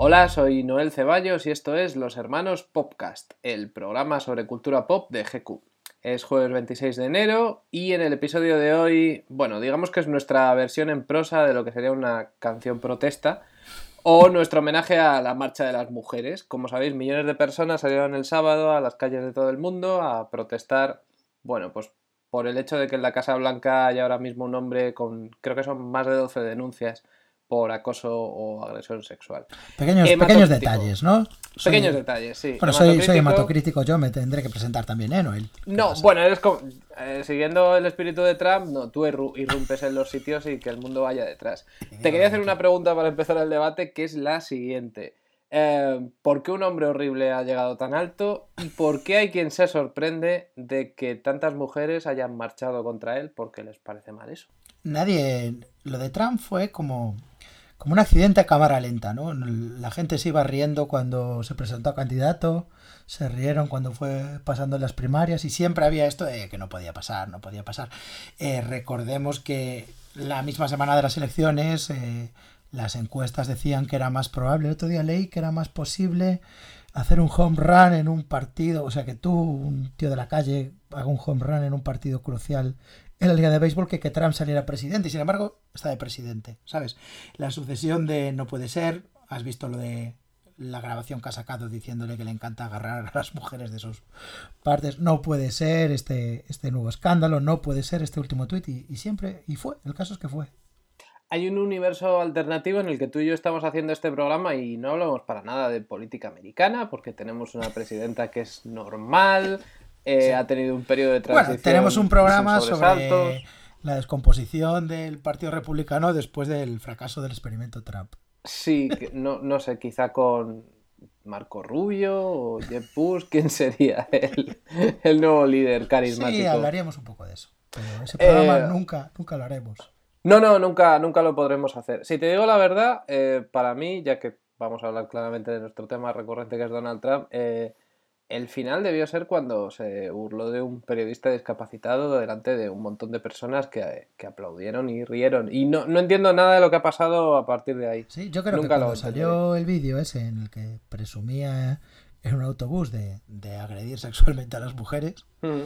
Hola, soy Noel Ceballos y esto es Los Hermanos Popcast, el programa sobre cultura pop de GQ. Es jueves 26 de enero y en el episodio de hoy, bueno, digamos que es nuestra versión en prosa de lo que sería una canción protesta o nuestro homenaje a la Marcha de las Mujeres. Como sabéis, millones de personas salieron el sábado a las calles de todo el mundo a protestar, bueno, pues por el hecho de que en la Casa Blanca hay ahora mismo un hombre con, creo que son más de 12 denuncias por acoso o agresión sexual. Pequeños, pequeños detalles, ¿no? pequeños detalles, sí. Bueno, soy, soy hematocrítico, yo me tendré que presentar también, ¿eh, Noel? No, bueno, eres como, eh, siguiendo el espíritu de Trump, no, tú irrumpes en los sitios y que el mundo vaya detrás. Te quería hacer una pregunta para empezar el debate, que es la siguiente. Eh, ¿Por qué un hombre horrible ha llegado tan alto? ¿Y por qué hay quien se sorprende de que tantas mujeres hayan marchado contra él porque les parece mal eso? Nadie. Lo de Trump fue como como un accidente a cámara lenta, ¿no? La gente se iba riendo cuando se presentó a candidato, se rieron cuando fue pasando las primarias y siempre había esto de que no podía pasar, no podía pasar. Eh, recordemos que la misma semana de las elecciones eh, las encuestas decían que era más probable, el otro día leí que era más posible hacer un home run en un partido, o sea que tú, un tío de la calle, haga un home run en un partido crucial en la Liga de Béisbol que, que Trump saliera presidente y sin embargo está de presidente, ¿sabes? La sucesión de no puede ser, has visto lo de la grabación que ha sacado diciéndole que le encanta agarrar a las mujeres de sus partes, no puede ser este, este nuevo escándalo, no puede ser este último tuit y, y siempre, y fue, el caso es que fue hay un universo alternativo en el que tú y yo estamos haciendo este programa y no hablamos para nada de política americana, porque tenemos una presidenta que es normal, eh, ha tenido un periodo de transición. Bueno, tenemos un programa sobre la descomposición del Partido Republicano después del fracaso del experimento Trump. Sí, no, no sé, quizá con Marco Rubio o Jeff Bush, ¿quién sería el, el nuevo líder carismático? Sí, hablaríamos un poco de eso, pero ese programa eh, nunca, nunca lo haremos. No, no, nunca, nunca lo podremos hacer. Si te digo la verdad, eh, para mí, ya que vamos a hablar claramente de nuestro tema recurrente que es Donald Trump, eh, el final debió ser cuando se burló de un periodista discapacitado delante de un montón de personas que, aplaudieron y rieron. Y no, no, entiendo nada de lo que ha pasado a partir de ahí. Sí, yo creo que cuando salió el vídeo ese en el que presumía en un autobús de, agredir sexualmente a las mujeres, mm.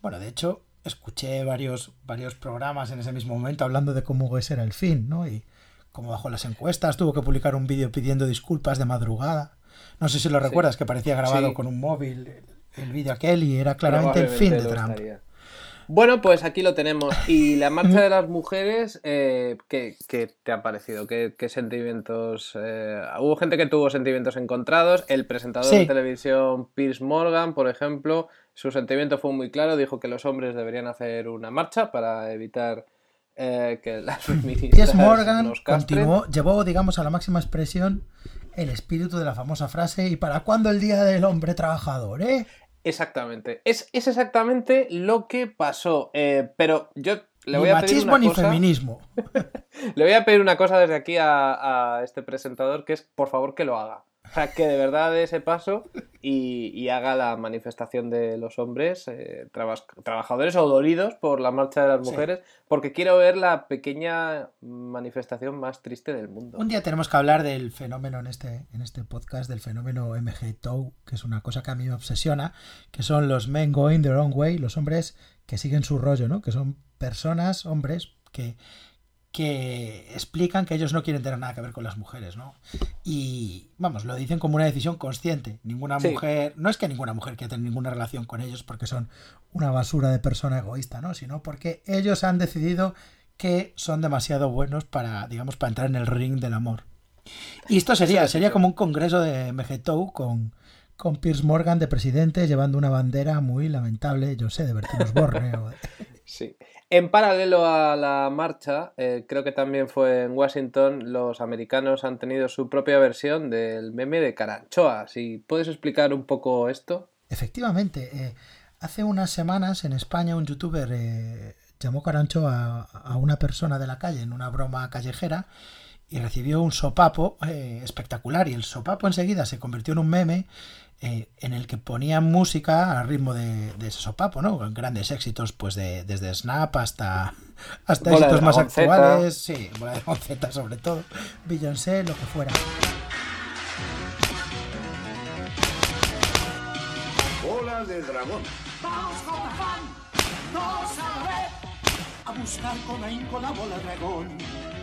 bueno, de hecho, escuché varios, varios programas en ese mismo momento hablando de cómo ese era el fin, ¿no? Y como bajo las encuestas tuvo que publicar un vídeo pidiendo disculpas de madrugada no sé si lo recuerdas, que parecía grabado con un móvil el vídeo aquel y era claramente el fin de Trump. Bueno, pues aquí lo tenemos. Y la marcha de las mujeres, eh, ¿qué, te ha parecido? ¿Qué, sentimientos? Eh, hubo gente que tuvo sentimientos encontrados. El presentador de televisión Piers Morgan, por ejemplo, su sentimiento fue muy claro. Dijo que los hombres deberían hacer una marcha para evitar eh, que las feministas Piers Morgan continuó, llevó, digamos, a la máxima expresión el espíritu de la famosa frase ¿y para cuándo el Día del Hombre Trabajador, eh? Exactamente. Es, exactamente lo que pasó. Eh, pero yo le voy a pedir machismo ni feminismo. le voy a pedir una cosa desde aquí a, a este presentador, que es por favor que lo haga. Que de verdad dé ese paso y, haga la manifestación de los hombres, eh, trabajadores o dolidos por la marcha de las mujeres, porque quiero ver la pequeña manifestación más triste del mundo. Un día tenemos que hablar del fenómeno en este, en este podcast, del fenómeno MGTOW, que es una cosa que a mí me obsesiona, que son los men going the wrong way, los hombres que siguen su rollo, ¿no? Que son personas, hombres, que que explican que ellos no quieren tener nada que ver con las mujeres, ¿no? Y vamos, lo dicen como una decisión consciente. Ninguna mujer, no es que ninguna mujer quiera tener ninguna relación con ellos porque son una basura de persona egoísta, ¿no? Sino porque ellos han decidido que son demasiado buenos para, digamos, para entrar en el ring del amor. Y esto sería, sería como un congreso de MGTOW con, con Piers Morgan de presidente llevando una bandera muy lamentable, yo sé, de Bertín Osborne. Sí. En paralelo a la marcha, eh, creo que también fue en Washington, los americanos han tenido su propia versión del meme de Caranchoa. Si puedes explicar un poco esto. Efectivamente, eh, hace unas semanas en España un youtuber eh, llamó Caranchoa a una persona de la calle en una broma callejera y recibió un sopapo espectacular y el sopapo enseguida se convirtió en un meme eh, en el que ponían música al ritmo de, de sopapo, ¿no? Grandes éxitos, pues de, desde Snap hasta, hasta éxitos más actuales, sí, bola de Monceta sobre todo, Beyoncé, lo que fuera. Bola de dragón. Vamos con vamos a ver, a buscar con ahínco la bola dragón.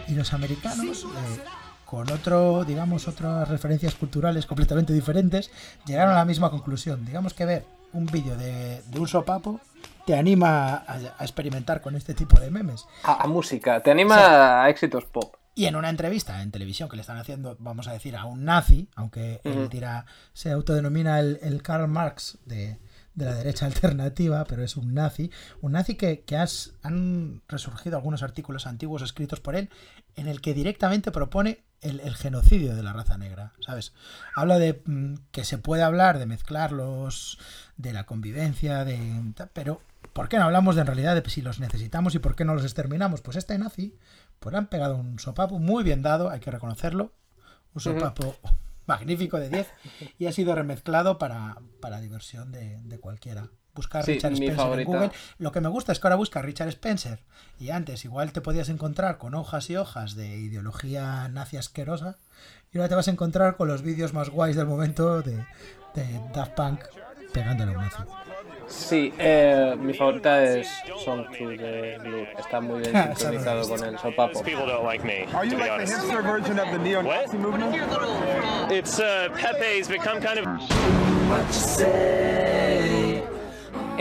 Y los americanos. Eh, con otro, digamos, otras referencias culturales completamente diferentes, llegaron a la misma conclusión. Digamos que ver un vídeo de, de un sopapo te anima a, experimentar con este tipo de memes. A, música, te anima a éxitos pop. Y en una entrevista en televisión que le están haciendo, vamos a decir, a un nazi, aunque él dirá, se autodenomina el, el Karl Marx de, de la derecha alternativa, pero es un nazi, un nazi que, has, han resurgido algunos artículos antiguos escritos por él en el que directamente propone el, genocidio de la raza negra, ¿sabes? Habla de mm, que se puede hablar de mezclarlos, de la convivencia, de pero ¿por qué no hablamos de en realidad de si los necesitamos y por qué no los exterminamos? Pues este nazi, pues han pegado un sopapo muy bien dado, hay que reconocerlo, un sopapo magnífico de 10 y ha sido remezclado para, para diversión de, cualquiera. Buscar Richard Spencer en Google. Lo que me gusta es que ahora busca Richard Spencer y antes igual te podías encontrar con hojas y hojas de ideología nazi asquerosa y ahora te vas a encontrar con los vídeos más guays del momento de, de Daft Punk pegándole a un nazi. Sí, eh, mi favorita es Song 2 de Blue. Está muy bien sincronizado con el sopapo. People don't like me. Are you like the hipster version of the neo-Nazi movement? It's uh, Pepe's become kind of.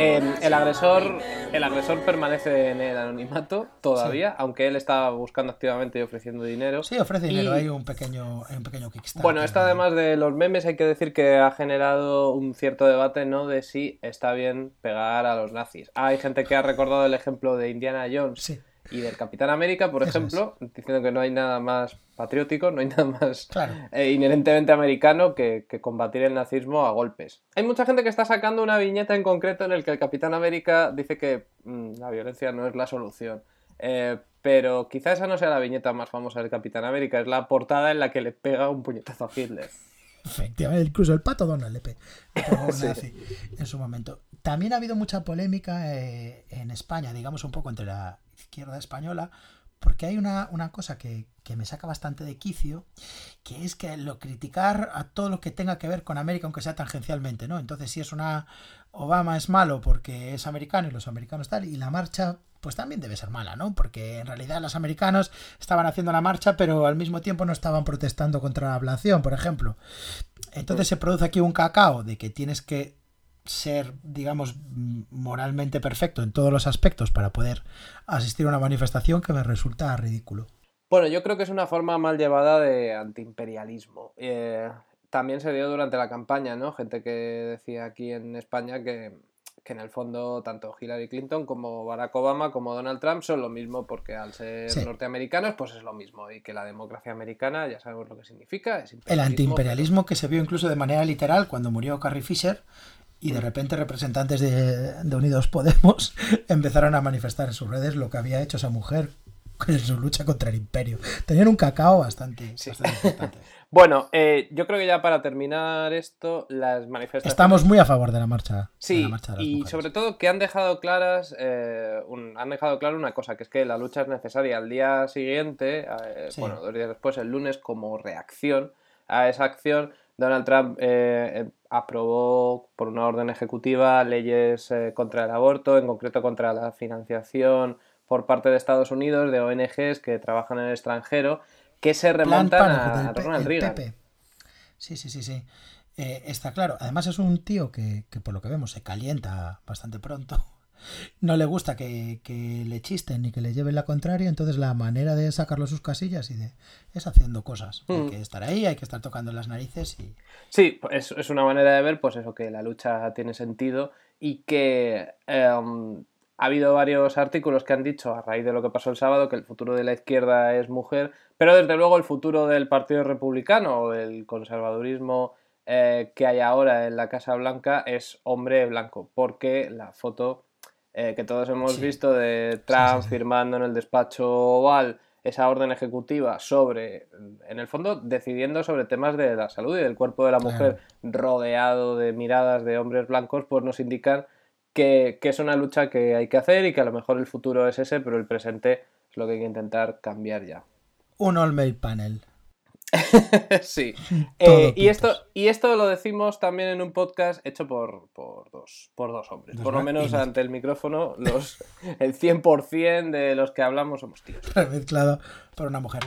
Em, el agresor el agresor permanece en el anonimato todavía, aunque él está buscando activamente y ofreciendo dinero. Sí, ofrece dinero, hay un pequeño, un pequeño Kickstarter. Bueno, esto además de los memes hay que decir que ha generado un cierto debate, ¿no? De si está bien pegar a los nazis. Hay gente que ha recordado el ejemplo de Indiana Jones. Sí y del Capitán América, por ejemplo, diciendo que no hay nada más patriótico, no hay nada más eh, inherentemente americano que, combatir el nazismo a golpes. Hay mucha gente que está sacando una viñeta en concreto en el que el Capitán América dice que mm, la violencia no es la solución. Eh, pero quizá esa no sea la viñeta más famosa del Capitán América, es la portada en la que le pega un puñetazo a Hitler. Efectivamente, incluso el pato Donald le, pegó en su momento. También ha habido mucha polémica eh, en España, digamos un poco entre la izquierda española, porque hay una, cosa que, me saca bastante de quicio, que es que lo criticar a todo lo que tenga que ver con América, aunque sea tangencialmente, ¿no? Entonces, si es una Obama es malo porque es americano y los americanos tal, y la marcha, pues también debe ser mala, ¿no? Porque en realidad los americanos estaban haciendo la marcha, pero al mismo tiempo no estaban protestando contra la ablación, por ejemplo. Entonces se produce aquí un cacao de que tienes que ser, digamos, moralmente perfecto en todos los aspectos para poder asistir a una manifestación que me resulta ridículo. Bueno, yo creo que es una forma mal llevada de antiimperialismo. Eh, también se dio durante la campaña, ¿no? Gente que decía aquí en España que, en el fondo tanto Hillary Clinton como Barack Obama como Donald Trump son lo mismo porque al ser norteamericanos pues es lo mismo y que la democracia americana ya sabemos lo que significa. el antiimperialismo que se vio incluso de manera literal cuando murió Carrie Fisher y de repente representantes de, Unidos Podemos empezaron a manifestar en sus redes lo que había hecho esa mujer en su lucha contra el imperio. Tenían un cacao bastante, importante. bueno, eh, yo creo que ya para terminar esto, las manifestaciones... Estamos muy a favor de la marcha. Sí, de las y sobre todo que han dejado claras, eh, han dejado claro una cosa, que es que la lucha es necesaria. Al día siguiente, eh, bueno, dos días después, el lunes, como reacción a esa acción, Donald Trump eh, aprobó por una orden ejecutiva leyes eh, contra el aborto, en concreto contra la financiación por parte de Estados Unidos de ONGs que trabajan en el extranjero, que se remontan a, Ronald Reagan. Sí, sí, sí, sí. está claro. Además es un tío que, que, por lo que vemos, se calienta bastante pronto no le gusta que, le chisten ni que le lleven la contraria, entonces la manera de sacarlo sus casillas y de es haciendo cosas. Hay mm. que estar ahí, hay que estar tocando las narices y... Sí, es, es una manera de ver pues eso, que la lucha tiene sentido y que em, ha habido varios artículos que han dicho a raíz de lo que pasó el sábado que el futuro de la izquierda es mujer, pero desde luego el futuro del Partido Republicano o del conservadurismo eh, que hay ahora en la Casa Blanca es hombre blanco, porque la foto eh, que todos hemos visto de Trump firmando en el despacho oval esa orden ejecutiva sobre, en el fondo, decidiendo sobre temas de la salud y del cuerpo de la mujer rodeado de miradas de hombres blancos, pues nos indican que, que, es una lucha que hay que hacer y que a lo mejor el futuro es ese, pero el presente es lo que hay que intentar cambiar ya. Un all-male panel. sí. Eh, y, esto, y esto lo decimos también en un podcast hecho por, por, dos, por dos hombres. Por lo menos ante el micrófono, los, el 100% de los que hablamos somos tíos. Mezclado por una mujer.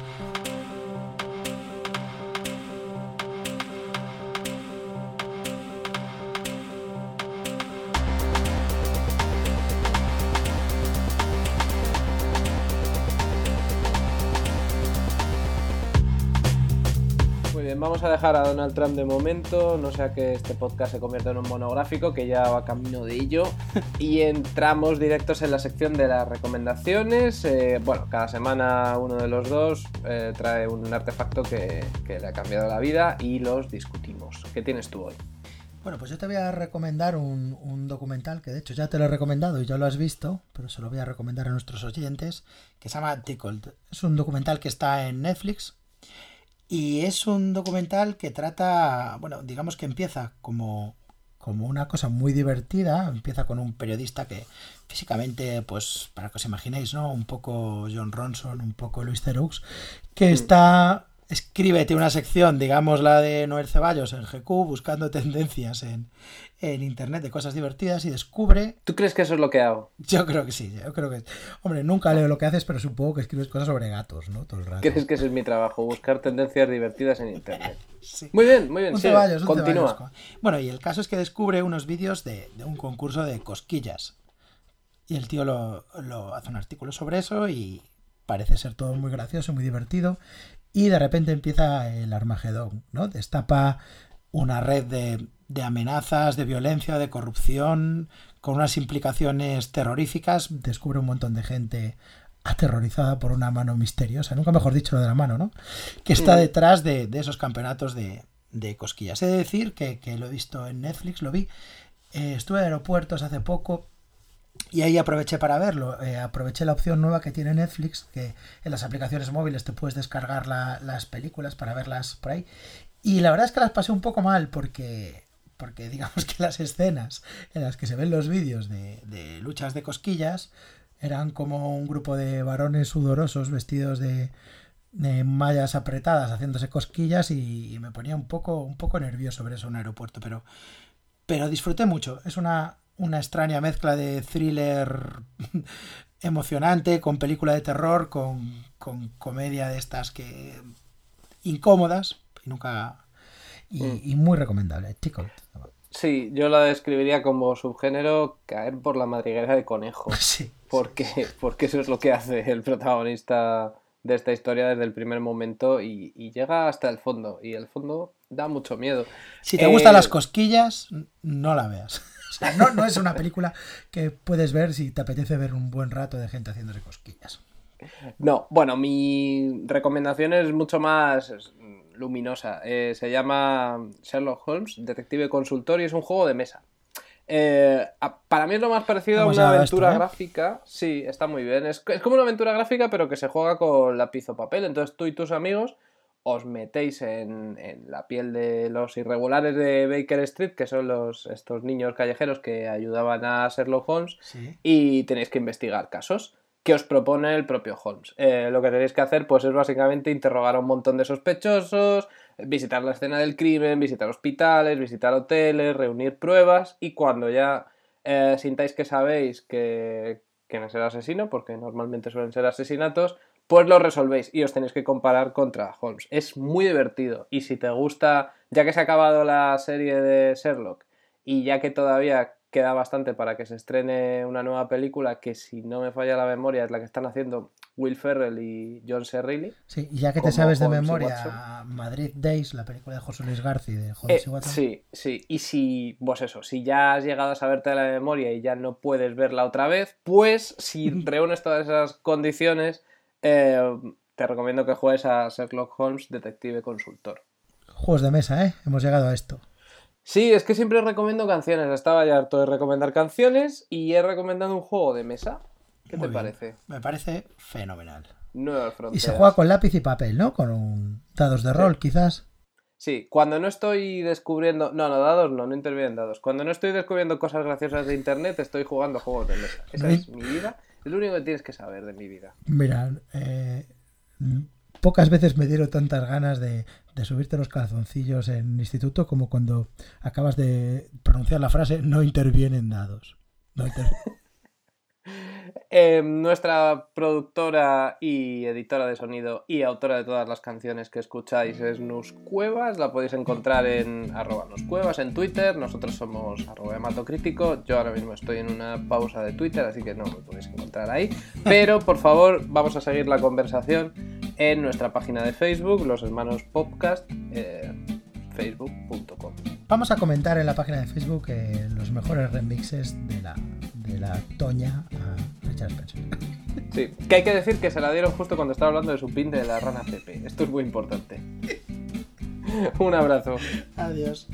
Vamos a dejar a Donald Trump de momento, no sea que este podcast se convierta en un monográfico, que ya va camino de ello. Y entramos directos en la sección de las recomendaciones. Eh, bueno, cada semana uno de los dos eh, trae un artefacto que, que le ha cambiado la vida y los discutimos. ¿Qué tienes tú hoy? Bueno, pues yo te voy a recomendar un, un documental que de hecho ya te lo he recomendado y ya lo has visto, pero se lo voy a recomendar a nuestros oyentes, que se llama Tickled. Es un documental que está en Netflix y es un documental que trata, bueno, digamos que empieza como, como una cosa muy divertida, empieza con un periodista que físicamente, pues para que os imaginéis, ¿no? Un poco John Ronson, un poco Luis Theroux, que está escribe, tiene una sección, digamos la de Noel Ceballos en GQ, buscando tendencias en, en internet de cosas divertidas y descubre, ¿Tú crees que eso es lo que hago? yo creo que sí, yo creo que, hombre, nunca leo lo que haces, pero supongo que escribes cosas sobre gatos, ¿no? Todo el rato. ¿Crees que ese es mi trabajo? Buscar tendencias divertidas en internet. Sí. Muy bien, muy bien. Un sigue, Ceballos, un continúa. Ceballos. Bueno, y el caso es que descubre unos vídeos de, de un concurso de cosquillas. Y el tío lo, lo hace un artículo sobre eso y parece ser todo muy gracioso, muy divertido. Y de repente empieza el Armagedón, ¿no? Destapa una red de, de amenazas, de violencia, de corrupción, con unas implicaciones terroríficas. Descubre un montón de gente aterrorizada por una mano misteriosa, nunca mejor dicho lo de la mano, ¿no? Que está detrás de, de esos campeonatos de, de cosquillas. He de decir que, que lo he visto en Netflix, lo vi. Eh, estuve en aeropuertos hace poco y ahí aproveché para verlo. Eh, aproveché la opción nueva que tiene Netflix, que en las aplicaciones móviles te puedes descargar la- las películas para verlas por ahí. Y la verdad es que las pasé un poco mal porque, porque digamos que las escenas en las que se ven los vídeos de, de luchas de cosquillas eran como un grupo de varones sudorosos vestidos de, de mallas apretadas haciéndose cosquillas y, y me ponía un poco, un poco nervioso ver eso en un aeropuerto, pero, pero disfruté mucho. Es una, una extraña mezcla de thriller emocionante con película de terror, con, con comedia de estas que incómodas y nunca y, y muy recomendable. Sí, yo la describiría como subgénero caer por la madriguera de conejo. Sí. Porque, porque eso es lo que hace el protagonista de esta historia desde el primer momento y, y llega hasta el fondo. Y el fondo da mucho miedo. Si te Eh, gustan las cosquillas, no la veas. O sea, no, no es una película que puedes ver si te apetece ver un buen rato de gente haciéndose cosquillas. No, bueno, mi recomendación es mucho más luminosa. Eh, se llama Sherlock Holmes, Detective Consultor, y es un juego de mesa. Eh, para mí es lo más parecido a ¿Cómo se una aventura esto, eh? gráfica. Sí, está muy bien. Es, es como una aventura gráfica, pero que se juega con lápiz o papel. Entonces tú y tus amigos os metéis en, en la piel de los irregulares de Baker Street, que son los, estos niños callejeros que ayudaban a Sherlock Holmes, Sí. y tenéis que investigar casos que os propone el propio Holmes. Eh, lo que tenéis que hacer pues es básicamente interrogar a un montón de sospechosos, visitar la escena del crimen, visitar hospitales, visitar hoteles, reunir pruebas y cuando ya eh, sintáis que sabéis que quién es el asesino, porque normalmente suelen ser asesinatos, pues lo resolvéis y os tenéis que comparar contra Holmes. Es muy divertido y si te gusta, ya que se ha acabado la serie de Sherlock y ya que todavía queda bastante para que se estrene una nueva película que si no me falla la memoria es la que están haciendo Will Ferrell y John C. Reilly. Sí, y ya que te sabes de Holmes memoria. Madrid Days, la película de José Luis García de Eh, Holmes y Watson. sí, sí. Y si, pues eso, si ya has llegado a saberte de la memoria y ya no puedes verla otra vez, pues si reúnes todas esas condiciones, eh, te recomiendo que juegues a Sherlock Holmes Detective Consultor. Juegos de mesa, ¿eh? Hemos llegado a esto. Sí, es que siempre recomiendo canciones. Estaba ya harto de recomendar canciones y he recomendado un juego de mesa. ¿Qué Muy te bien. parece? Me parece fenomenal. Nuevas Y se juega con lápiz y papel, ¿no? Con un dados de rol, quizás. Sí, cuando no estoy descubriendo. No, no, dados no, no intervienen dados. Cuando no estoy descubriendo cosas graciosas de internet, estoy jugando juegos de mesa. Esa es mi vida. Es lo único que tienes que saber de mi vida. Mira, eh, pocas veces me dieron tantas ganas de, de subirte los calzoncillos en instituto como cuando acabas de pronunciar la frase no intervienen dados. No inter- Eh, nuestra productora y editora de sonido y autora de todas las canciones que escucháis es Nus Cuevas. La podéis encontrar en arroba Nus Cuevas en Twitter. Nosotros somos arroba hematocrítico. Yo ahora mismo estoy en una pausa de Twitter, así que no me podéis encontrar ahí. Pero por favor, vamos a seguir la conversación en nuestra página de Facebook, Los Hermanos Podcast, eh, facebook.com. Vamos a comentar en la página de Facebook eh, los mejores remixes de la, de la Toña Sí, que hay que decir que se la dieron justo cuando estaba hablando de su pin de la rana Pepe. Esto es muy importante. Un abrazo. Adiós.